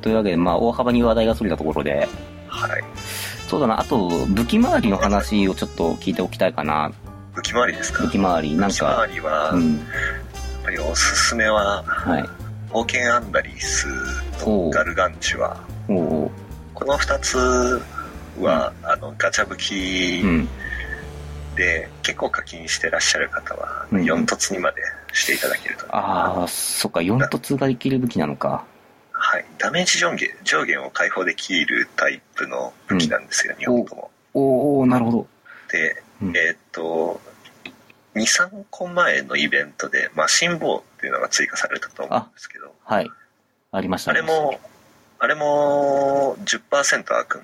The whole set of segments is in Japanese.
というわけで、まあ、大幅に話題がそれたところで、はい。そうだな、あと、武器周りの話をちょっと聞いておきたいかな。武器回りですか？武器周り、なん武器か回、りは、やっうん、ぱりおすすめは、はい。冒険アンダリスとガルガンチュア。おうおうこの二つは、あの、ガチャ武器うん。で、結構課金してらっしゃる方は、うん4突にまでしていただけると。ああ、そっか、4突ができる武器なのか。はい。ダメージ上限上限を解放できるタイプの武器なんですよ、2本とも。おおなるほど。で、うんえーっと、2、3個前のイベントで、マシンボウっていうのが追加されたと思うんですけど、はい。ありましたあれも、あれも10%開くん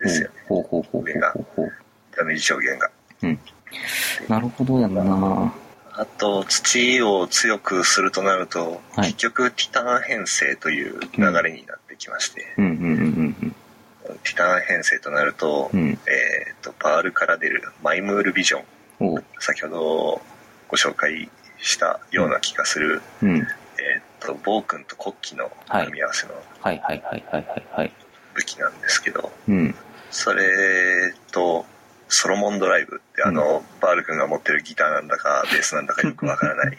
ですよね、ほうほうほうほうほうほう。ダメージ上限が。なるほどやんな。あと、土を強くするとなると、はい結局、ティタン編成という流れになってきまして、ティタン編成となると、うん。うん。えっ、と、パールから出るマイムールビジョン。先ほどご紹介したような気がする、うん。えっ、と、暴君と国旗の組み合わせの。武器なんですけど、うん。それと、ソロモンドライブってあの、バール君が持ってるギターなんだか、ベースなんだかよく わからない、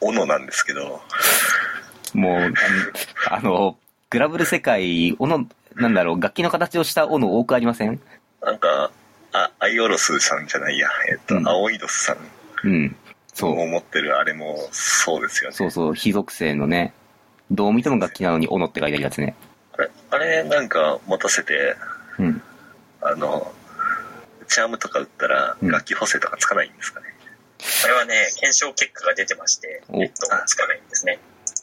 斧なんですけど、もう、あの、グラブル世界、おの、なんだろう、楽器の形をした斧多くありません？なんか、あ、アイオロスさんじゃないや、えっ、と、うんアオイドスさんうん。そう。を持ってるあれもそうですよね。そうそう、非属性のね、どう見ても楽器なのに斧って書いてあるやつね。あれ、あれなんか持たせて、うん。あの、チャームとか打ったらうん楽器補正とかつかないんですかね。これはね、検証結果が出てまして、おえっと、つかないんですね。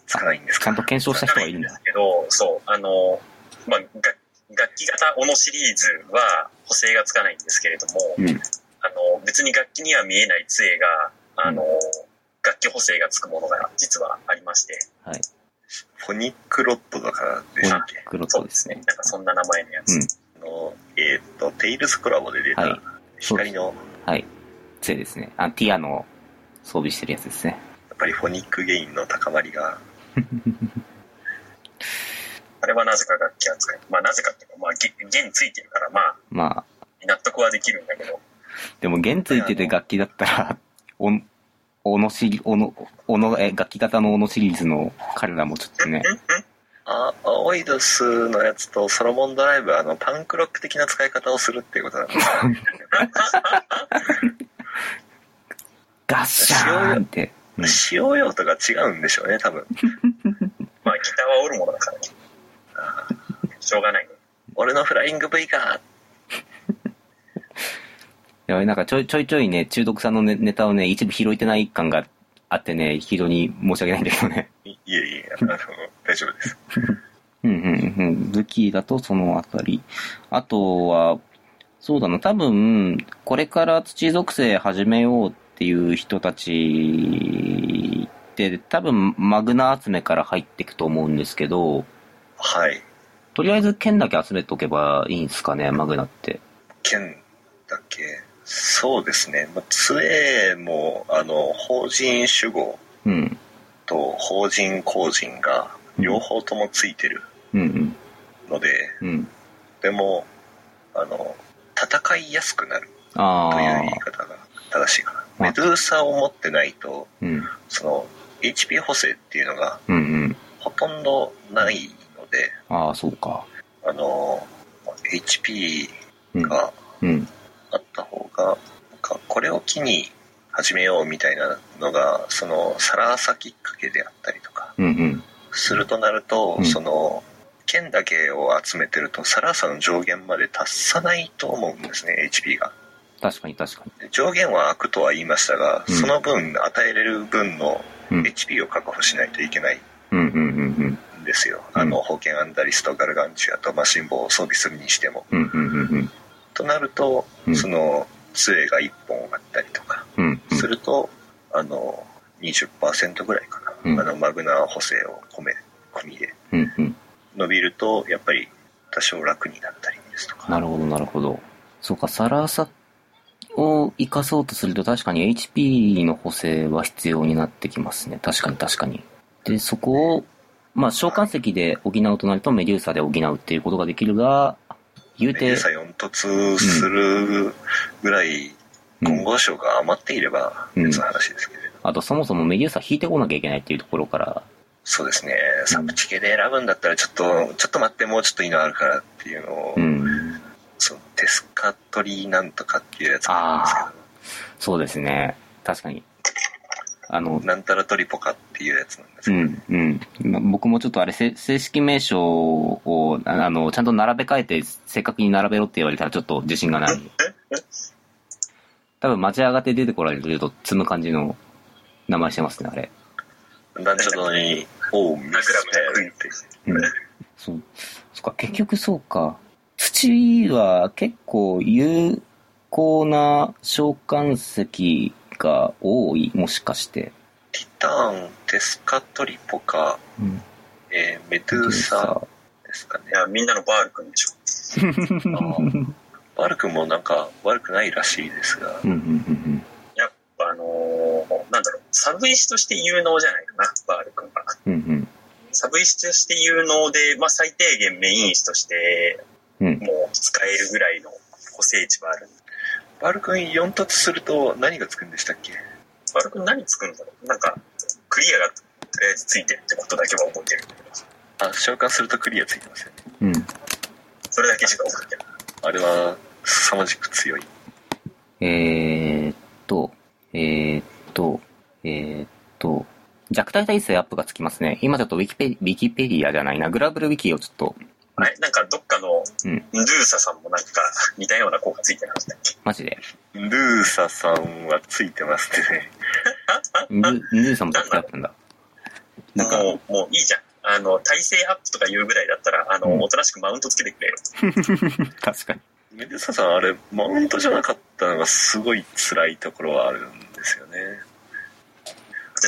つかないんですかちゃんと検証した人がいるんだつかないんです。けど、そう、あの、まあ、楽楽器型斧シリーズは補正がつかないんですけれども、うん。あの、別に楽器には見えない杖が、あの、楽器補正がつくものが実はありまして、はい。フォニックロッドだからでしたっけ？黒そうでねとですすね。。なんかそんな名前のやつ。うん。あの、えっ、と、テイルズコラボで出た、はい光の、はい。杖ですね。あ、ティアの装備してるやつですね。やっぱりフォニックゲインの高まりが、あれはなぜか楽器扱い。まあなぜかっていうか、まあ弦弦ついてるから、まあまあ、納得はできるんだけど、でも弦ついてて楽器だったら、おん、おのしり、おの、おの、え、楽器型のおのシリーズの彼らもちょっとね、あ、アオイドスのやつとソロモンドライブはあの、パンクロック的な使い方をするっていうことなんですよガッシャーンって。うん使用用途が違うんでしょうね、多分。まあギターは折るものだからね。しょうがないね。俺のフライング V かいや、なんかちょいちょいちょいね、中毒さんのネネタをね、一部拾えてない感があってね、非常に申し訳ないんだけどね。いいえいえ、あの、大丈夫です。うんうんうん。武器だとそのあたり。あとは、そうだな、多分、これから土属性始めようっていう人たちって、多分、マグナ集めから入っていくと思うんですけど、はい。とりあえず剣だけ集めておけばいいんですかね、マグナって。剣だっけそうですね。まあ杖も、あの、法人守護うん。と法人公人が両方ともついてるうんので、うん。うん。でも、あの、戦いやすくなるあというあ言い方が正しいかな。まあメドゥーサを持ってないと、うん。その、HP 補正っていうのがうんうん。ほとんどないので、ああ、そうか。あの、HP うん。がうん。あった方が、なんかこれを機に始めようみたいなのが、その、サラーサきっかけであったりとか、うんうん。するとなると、うんその、剣だけを集めてると、サラーサの上限まで達さないと思うんですね、HP が。確かに確かに。上限は空くとは言いましたが、うんその分、与えれる分のうん HP を確保しないといけないうんうんうんうん。んですよ。うんあの、保険アンダリスト、ガルガンチュアとマシンボウを装備するにしても。うんうんうんうん。となると、うんその、杖が1本あったりとか、すると、あの、20%ぐらいかな。うんあの、マグナ補正を込め、込みでうんうん。伸びると、やっぱり多少楽になったりですとか。なるほど、なるほど。そうか、サラーサを活かそうとすると確かに HP の補正は必要になってきますね。確かに確かに。で、そこをまあ、召喚石で補うとなるとメデューサで補うっていうことができるが、言うてメデュー、サ4突するぐらい、うん混合賞が余っていれば別の話ですけれど、あとそもそもメデューサ引いてこなきゃいけないっていうところから、そうですね、サブチケで選ぶんだったらちょっと、ちょっと待って、もうちょっといいのあるからっていうのを、うん。そのテスカトリなんとかっていうやつがあるんですそうですね。確かに。あのけ、ど、なんたらトリポカっていうやつなんですけど、うん、うん。ま僕もちょっとあれ、せ正式名称を、ああの、ちゃんと並べ替えて、正確に並べろって言われたらちょっと自信がない。多分街上がって出てこられると積む感じの名前してますね、あれ。団長殿に、おう、ミスペルって。うん。そう。そっか、結局そうか。土は結構有効な召喚石が多い、もしかして。ティターン、テスカトリポカ、うん。えーメドゥーサですかねい。や、みんなのバール君でしょ。あーバルクもなんか悪くないらしいですが、うん、うん、うん、やっぱあのーなんだろう、サブ石として有能じゃないかな、バール君が。うん。うん、サブ石として有能で、まあ最低限メイン石として。もう使えるぐらいの個性値はある。バルクに4突すると何がつくんでしたっけ？バール君何つくんだろう？なんか、クリアがとりあえずついてるってことだけは覚えてるんだけど、あ、召喚するとクリアついてますよね。うん。それだけしか覚えてない。あれは凄まじく強い。えーっと、えーっと、えーっと、弱体耐性アップがつきますね。今ちょっとウィキペウィキペディアじゃないな、グラブルウィキをちょっと、あれ？なんかどっかのうん、ルーサさんもなんか似たような効果ついてましたっけ？マジで。ルーサさんはついてますね。ヌ ヌーさんも弱体アップなんだ。なんか、もう、もういいじゃん。あの、体勢アップとか言うぐらいだったら、あの、うんおとなしくマウントつけてくれよ。確かに。メデューサさんあれ、マウントじゃなかったのがすごい辛いところはあるんですよね。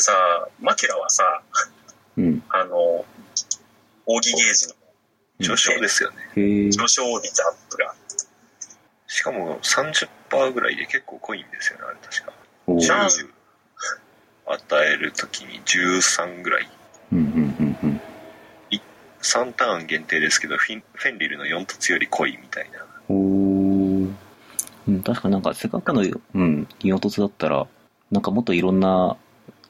でさ、マキュラはさ、うん。あの、扇ゲージの上昇ですよね。上昇率アップが。しかも30%ぐらいで結構濃いんですよね、あれ確か。おーじゃあ10与えるときに13ぐらい。うん、うん、うん、うん。3ターン限定ですけど、フィンフェンリルの4突より濃いみたいな。おーうん、確かになんか、せっかくの、うん、イオ突だったら、なんかもっといろんな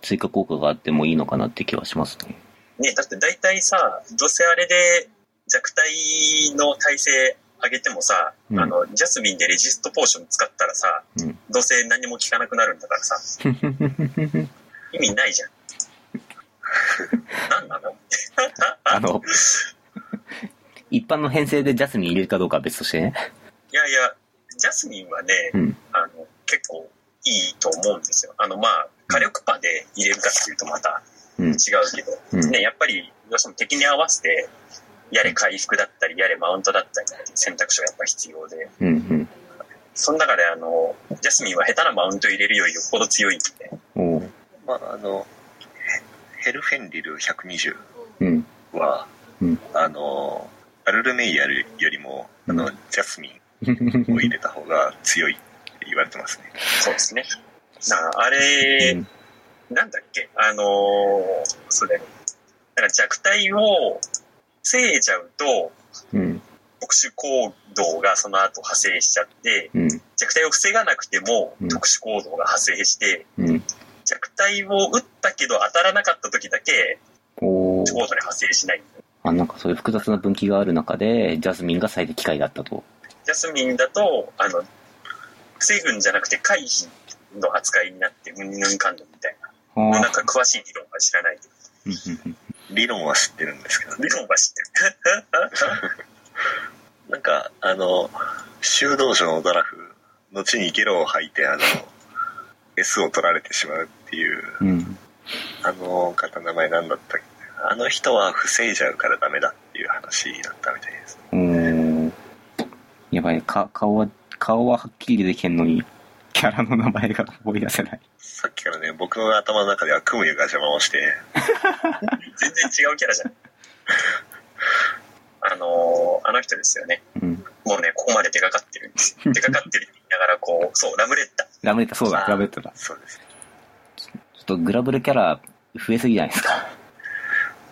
追加効果があってもいいのかなって気はしますね。ね、だって大体さ、どうせあれで弱体の耐性上げてもさ、うんあの、ジャスミンでレジストポーション使ったらさ、うん。どうせ何も効かなくなるんだからさ、意味ないじゃん。何なの？あの、一般の編成でジャスミン入れるかどうかは別としてね。いやいや、ジャスミンはね、うん。あの、結構いいと思うんですよ。あの、まあ、火力パで入れるかっていうとまたうん。違うけど、うん。ね、やっぱり、どうしても敵に合わせて、やれ回復だったり、やれマウントだったり選択肢がやっぱ必要で、うん。うん。その中であの、ジャスミンは下手なマウント入れるよりよっぽど強いんで、まあ、あの、ヘヘルフェンリル120うん。は、うんあの、アルルメイヤルよりも、あの、うジャスミンを入れた方が強いって言われてますね。そうですね。なああれ、うんなんだっけ、あのーそれ、なんか弱体を防いじゃうと、うん。特殊行動がその後派生しちゃって、うん。弱体を防がなくてもうん特殊行動が発生して、うん。弱体を打ったけど当たらなかった時だけおー特殊行動に発生しない。あ、なんかそういう複雑な分岐がある中で、ジャスミンが最適解だったと。ジャスミンだと、あの、防ぐんじゃなくて回避の扱いになって、うんぬんかんぬんみたいな。あなんか詳しい理論は知らないけど。理論は知ってるんですけどね理。論は知ってる。なんか、あの、修道場のドラフ、後にゲロを吐いて、あの、S を取られてしまうっていう、うん。あの方名前なんだったっけあの人は防いじゃうからダメだっていう話だったみたいです。おーやばい、か、顔は、顔ははっきり出てきてんのに、キャラの名前が覚え出せない。さっきからね、僕の頭の中ではクムユが邪魔をして、全然違うキャラじゃん。あのーあの人ですよね。うん。もうね、ここまで出かかってるんですよ。出かかってるって言いながら、こう、そう、ラムレッタ。ラムレッタ、そうだ、ラムレッタだ。そうです。ちょっとグラブルキャラ増えすぎじゃないですか。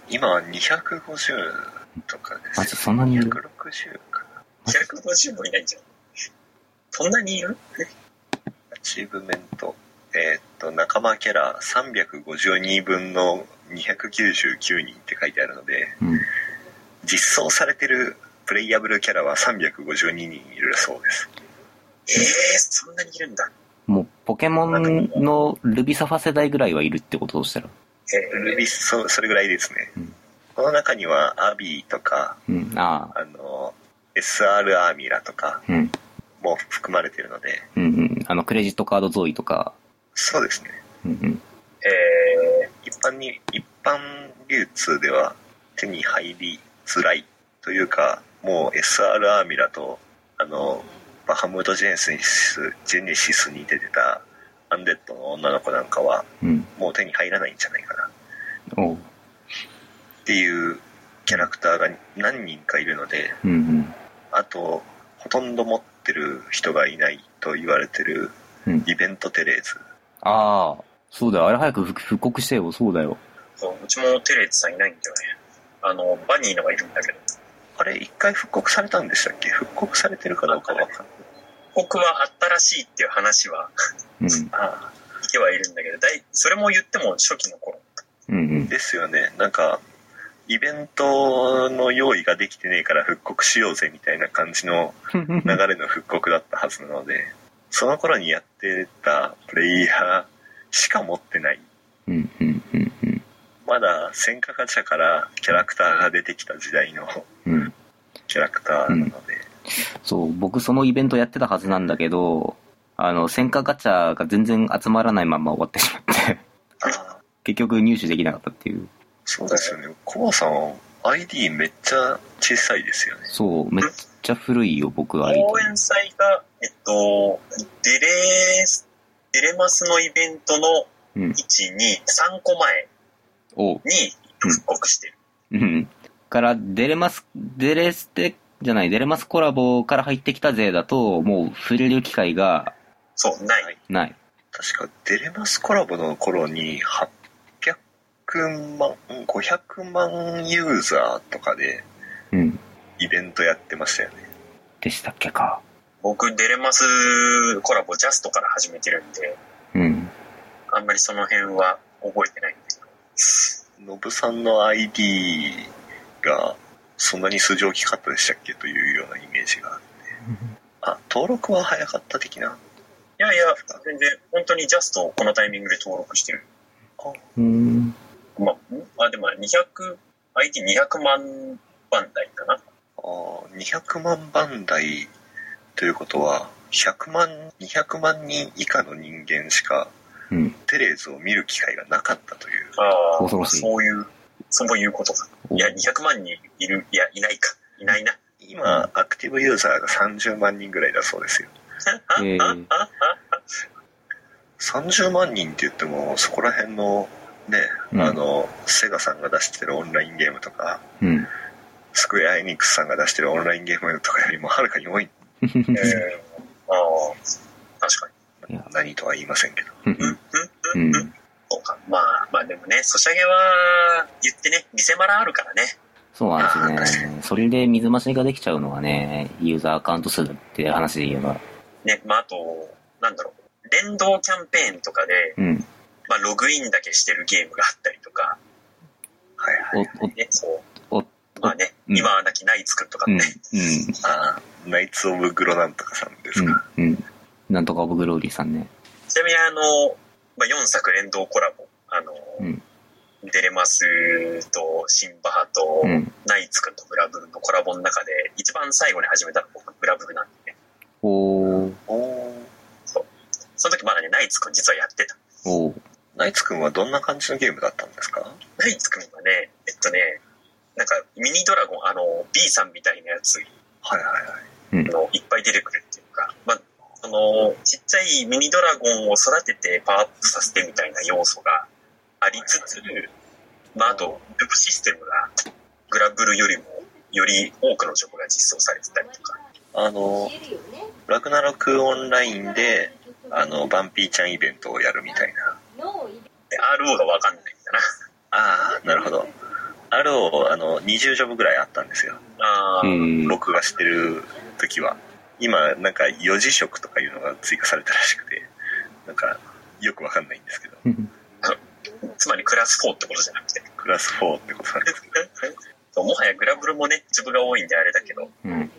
今は250とかですマジそんなにいる？160かな150もいないじゃん。そんなにいる？アチーブメントえーっと仲間キャラ352分の299人って書いてあるのでうん。実装されてるプレイヤブルキャラは352人いるそうですええー、そんなにいるんだ。もう、ポケモンのルビサファ世代ぐらいはいるってこととしたら。えルビスそそれぐらいですね、うんこの中にはアビーとかうん。ああ。あの SR アーミラとかうん。も含まれているのでうんうん。あの、クレジットカードゾーイとか。そうですねうんうん。ー、え一般に一般流通では手に入りづらいというかもう SR アーミラとあのバハムートジェネシスジェネシスに出てたアンデッドの女の子なんかはうん。もう手に入らないんじゃないかな。っていうキャラクターが何人かいるのでうんうん。あとほとんど持ってる人がいないと言われてるうんイベントテレーズああ。そうだよ。あれ早く復復刻してよ。そうだよ。ー、そううちもテレーツさんいないんだよね。あの、バニーのがいるんだけど。あれ一回復刻されたんでしたっけ？復刻されてるかどうかわかんない僕はあったらしいっていう話はうん。ああ聞けはいるんだけど、だいそれも言っても初期の頃。うんうん。ですよねなんかイベントの用意ができてねえから復刻しようぜみたいな感じの 流れの復刻だったはずなのでその頃にやってたプレイヤーしか持ってないうんうんうんうん。まだ戦火ガチャからキャラクターが出てきた時代のうん。キャラクターなので、そう、僕そのイベントやってたはずなんだけど、あの、戦火ガチャが全然集まらないまま終わってしまって、結局入手できなかったっていう。そうですよねコバさん ID めっちゃ小さいですよねそう、めっちゃ古いよ、僕は。応援祭が、えっと、デレデレマスのイベントのうん。1、2、3個前。に復刻してる。うん。から、デレマス、デレステ、じゃない、デレマスコラボから入ってきた勢だと、もう触れる機会がそう、ない。ない。確かデレマスコラボの頃に800万500万ユーザーとかでうん。イベントやってましたよねでしたっけか。僕、デレマスコラボジャストから始めてるんで、うん。あんまりその辺は覚えてないんだけど。ノブさんの ID がそんなに数字大きかったでしたっけというようなイメージがあってあ登録は早かった的ないやいや、全然、本当にジャストをこのタイミングで登録してる。うん。まあ、あ、でも200、IT200 万番台かな。あー200万番台ということは100万200万人以下の人間しかうん。テレーズを見る機会がなかったというああ、恐ろしいそういう、そういうことか。いや、200万人いる、いや、いないか。いないな。今アクティブユーザーが30万人ぐらいだそうですよ えー30万人って言ってもそこら辺のね、うんあのセガさんが出してるオンラインゲームとかうん。スクエアエニックスさんが出してるオンラインゲームとかよりもはるかに多いえー、ああ、確かに。何とは言いませんけどうん、うん、ううん、うん。ん。そうか。まあ、まあでもね、ソシャゲは、言ってね、見せ場あるからね。そうなんですよね。それで水増しができちゃうのはね、ユーザーアカウント数っていう話で言えば。ね、まああと、なんだろう。連動キャンペーンとかで、うん。まあログインだけしてるゲームがあったりとか、はいはいお、お、ね、そう。お、まあね、うん今はなきナイツくんとかうん、ね。うん。あーナイツ・オブ・グロなんとかさんですか、うん、うん。なんとかオブグローリーさんね。ちなみにあの、まあ、4作連動コラボ、あの、うんデレマスとシンバハとうん。ナイツくんとグラブルのコラボの中で一番最後に始めたの僕グラブルなんでね。おー、おーその時まだね、ナイツくん実はやってた。おー。ナイツくんはどんな感じのゲームだったんですか？ナイツくんはね、えっとね、なんかミニドラゴン、あの、B さんみたいなやつはいはいはい。のいっぱい出てくるっていうか、まあ、その、ちっちゃいミニドラゴンを育ててパワーアップさせてみたいな要素がありつつ、まあ、あと、ループシステムがグラブルよりもより多くの職が実装されてたりとか、あのラグナロクオンラインであのバンピーちゃんイベントをやるみたいなで RO がわかんないんだな。ああなるほどあるを、あの、20ジョブぐらいあったんですよ。ああ、うん。録画してる時は。今、なんか4次色とかいうのが追加されたらしくて、なんか、よくわかんないんですけど、つまりクラス4ってことじゃなくて。クラス4ってことなんですけそうもはやグラブルもね、粒が多いんであれだけど、うん。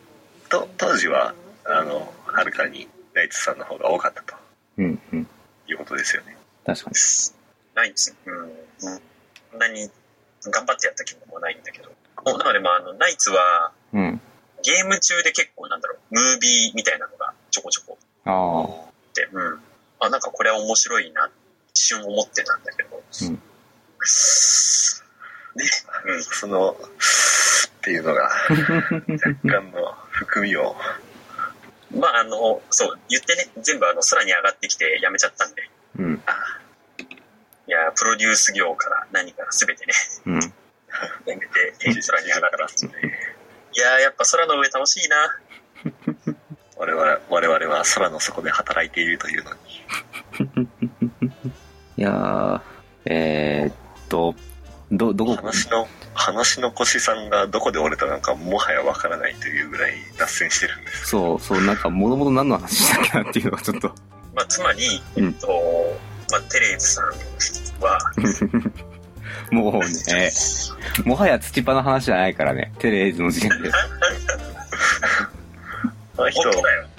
ど、と当時は、あの、はるかにナイツさんの方が多かったとうん。うん。いうことですよね。確かに。ナイツ、うん、そんなに頑張ってやった気もないんだけど。もうだからね、まあ、あの、ナイツは、うん。ゲーム中で結構なんだろう、ムービーみたいなのがちょこちょこああ。あって、うん。あ、なんかこれは面白いな、一瞬思ってたんだけど。うんね、うん。その、っていうのが、若干の含みを、まあ、あの、そう、言ってね、全部あの、空に上がってきてやめちゃったんで。うん。いや、プロデュース業から何から全てね、うん。やめて、空に上がったっていうね。いやー、やっぱ空の上楽しいな。我々我々は空の底で働いているというのに、いやー、えー、っと、ど、どこ、話の、話の腰さんがどこで折れたのかもはやわからないというぐらい脱線してるんです。そう、そう、なんか、もともと何の話したっけなっていうのがちょっと、まあ、つまり、うんえっと、まあ、テレーズさんは、もうね、もはや土パの話じゃないからね、テレーズの時点で。あの人本当だよ。